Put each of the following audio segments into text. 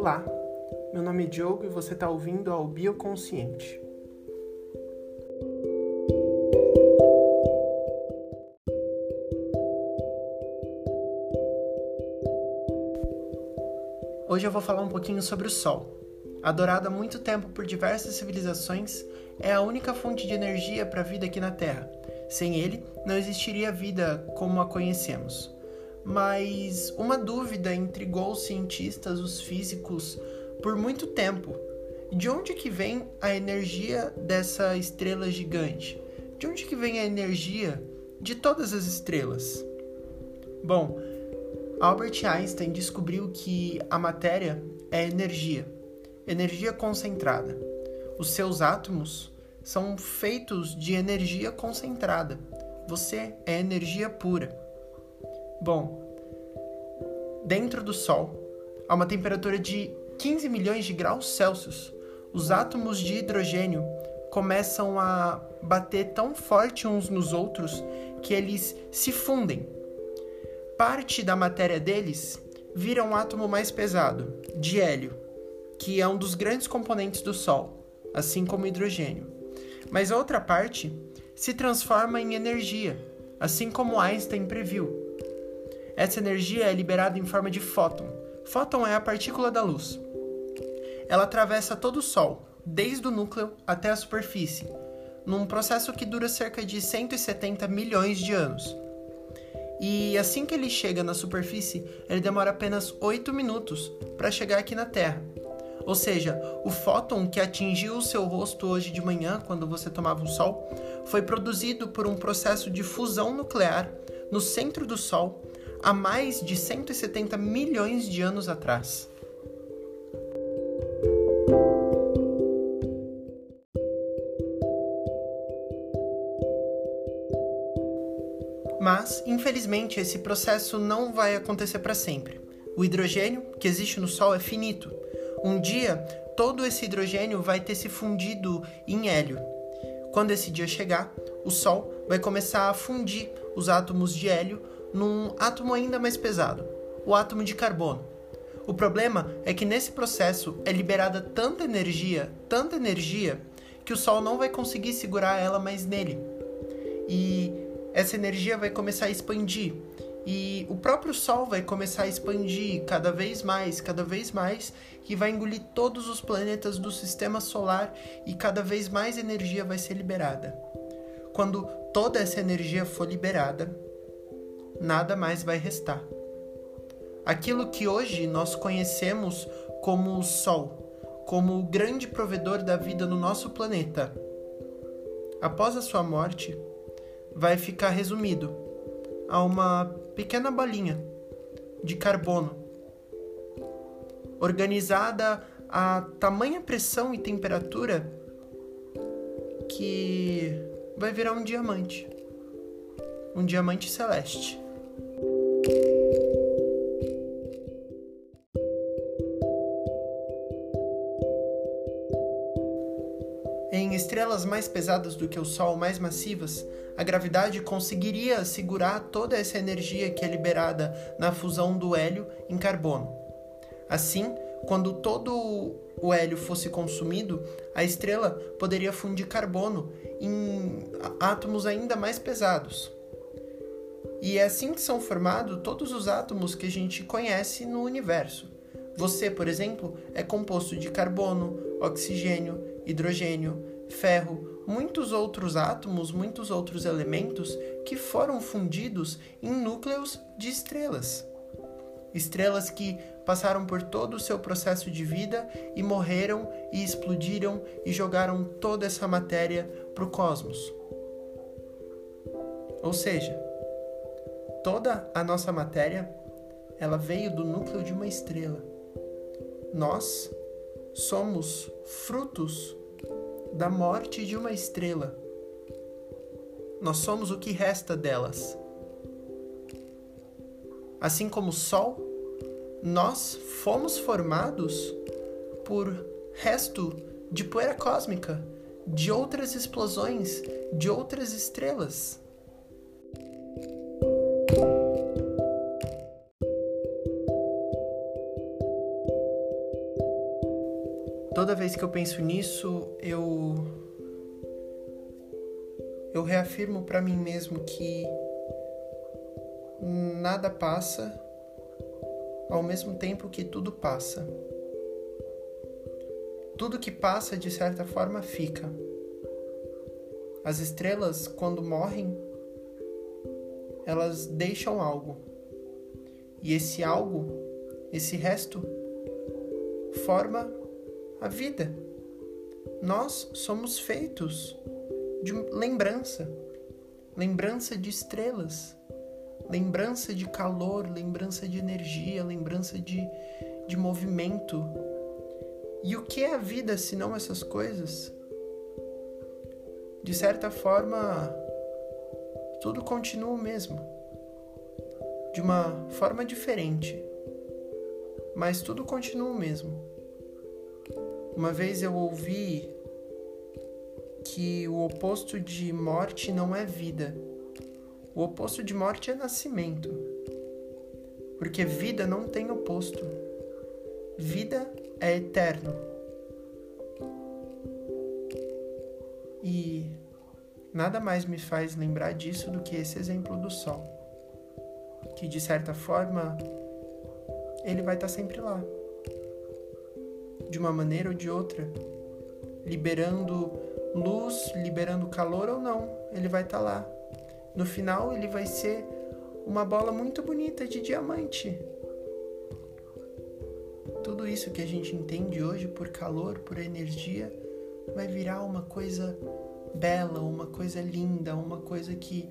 Olá, meu nome é Diogo e você está ouvindo ao Bioconsciente. Hoje eu vou falar um pouquinho sobre o Sol. Adorado há muito tempo por diversas civilizações, é a única fonte de energia para a vida aqui na Terra. Sem ele, não existiria vida como a conhecemos mas uma dúvida intrigou os cientistas, os físicos, por muito tempo. De onde que vem a energia dessa estrela gigante? De onde que vem a energia de todas as estrelas? Bom, Albert Einstein descobriu que a matéria é energia, energia concentrada. Os seus átomos são feitos de energia concentrada. Você é energia pura. Bom, dentro do Sol, a uma temperatura de 15 milhões de graus Celsius, os átomos de hidrogênio começam a bater tão forte uns nos outros que eles se fundem. Parte da matéria deles vira um átomo mais pesado, de hélio, que é um dos grandes componentes do Sol, assim como hidrogênio. Mas a outra parte se transforma em energia, assim como Einstein previu. Essa energia é liberada em forma de fóton. Fóton é a partícula da luz. Ela atravessa todo o Sol, desde o núcleo até a superfície, num processo que dura cerca de 170 milhões de anos. E assim que ele chega na superfície, ele demora apenas 8 minutos para chegar aqui na Terra. Ou seja, o fóton que atingiu o seu rosto hoje de manhã, quando você tomava um sol, foi produzido por um processo de fusão nuclear no centro do Sol há mais de 170 milhões de anos atrás. Mas, infelizmente, esse processo não vai acontecer para sempre. O hidrogênio que existe no Sol é finito. Um dia, todo esse hidrogênio vai ter se fundido em hélio. Quando esse dia chegar, o Sol vai começar a fundir os átomos de hélio num átomo ainda mais pesado, o átomo de carbono. O problema é que nesse processo é liberada tanta energia, tanta energia, que o Sol não vai conseguir segurar ela mais nele. E essa energia vai começar a expandir. E o próprio Sol vai começar a expandir cada vez mais, cada vez mais, e vai engolir todos os planetas do sistema solar e cada vez mais energia vai ser liberada. Quando toda essa energia for liberada, nada mais vai restar. Aquilo que hoje nós conhecemos como o Sol, como o grande provedor da vida no nosso planeta, após a sua morte, vai ficar resumido a uma pequena bolinha de carbono, organizada a tamanha pressão e temperatura que vai virar um diamante. Um diamante celeste. Em estrelas mais pesadas do que o Sol, mais massivas, a gravidade conseguiria segurar toda essa energia que é liberada na fusão do hélio em carbono. Assim, quando todo o hélio fosse consumido, a estrela poderia fundir carbono em átomos ainda mais pesados. E é assim que são formados todos os átomos que a gente conhece no universo. Você, por exemplo, é composto de carbono, oxigênio, hidrogênio, ferro, muitos outros átomos, muitos outros elementos que foram fundidos em núcleos de estrelas. Estrelas que passaram por todo o seu processo de vida e morreram e explodiram e jogaram toda essa matéria para o cosmos. Ou seja, Toda a nossa matéria, ela veio do núcleo de uma estrela. Nós somos frutos da morte de uma estrela. Nós somos o que resta delas. Assim como o Sol, nós fomos formados por resto de poeira cósmica, de outras explosões, de outras estrelas. Toda vez que eu penso nisso, eu eu reafirmo para mim mesmo que nada passa ao mesmo tempo que tudo passa. Tudo que passa, de certa forma, fica. As estrelas, quando morrem, elas deixam algo. E esse algo, esse resto, forma a vida. Nós somos feitos de lembrança, lembrança de estrelas, lembrança de calor, lembrança de energia, lembrança de, de movimento. E o que é a vida se não essas coisas? De certa forma, tudo continua o mesmo, de uma forma diferente, mas tudo continua o mesmo. Uma vez eu ouvi que o oposto de morte não é vida. O oposto de morte é nascimento. Porque vida não tem oposto. Vida é eterno. E nada mais me faz lembrar disso do que esse exemplo do sol. Que de certa forma ele vai estar sempre lá. De uma maneira ou de outra, liberando luz, liberando calor ou não, ele vai estar tá lá. No final, ele vai ser uma bola muito bonita de diamante. Tudo isso que a gente entende hoje por calor, por energia, vai virar uma coisa bela, uma coisa linda, uma coisa que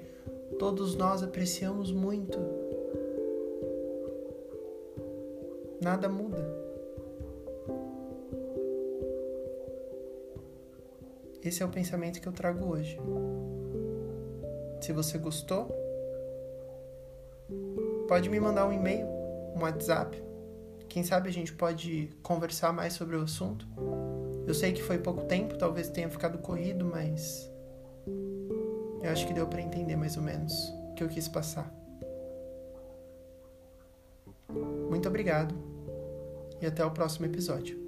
todos nós apreciamos muito. Nada muda. Esse é o pensamento que eu trago hoje. Se você gostou, pode me mandar um e-mail, um WhatsApp. Quem sabe a gente pode conversar mais sobre o assunto. Eu sei que foi pouco tempo, talvez tenha ficado corrido, mas eu acho que deu para entender mais ou menos o que eu quis passar. Muito obrigado e até o próximo episódio.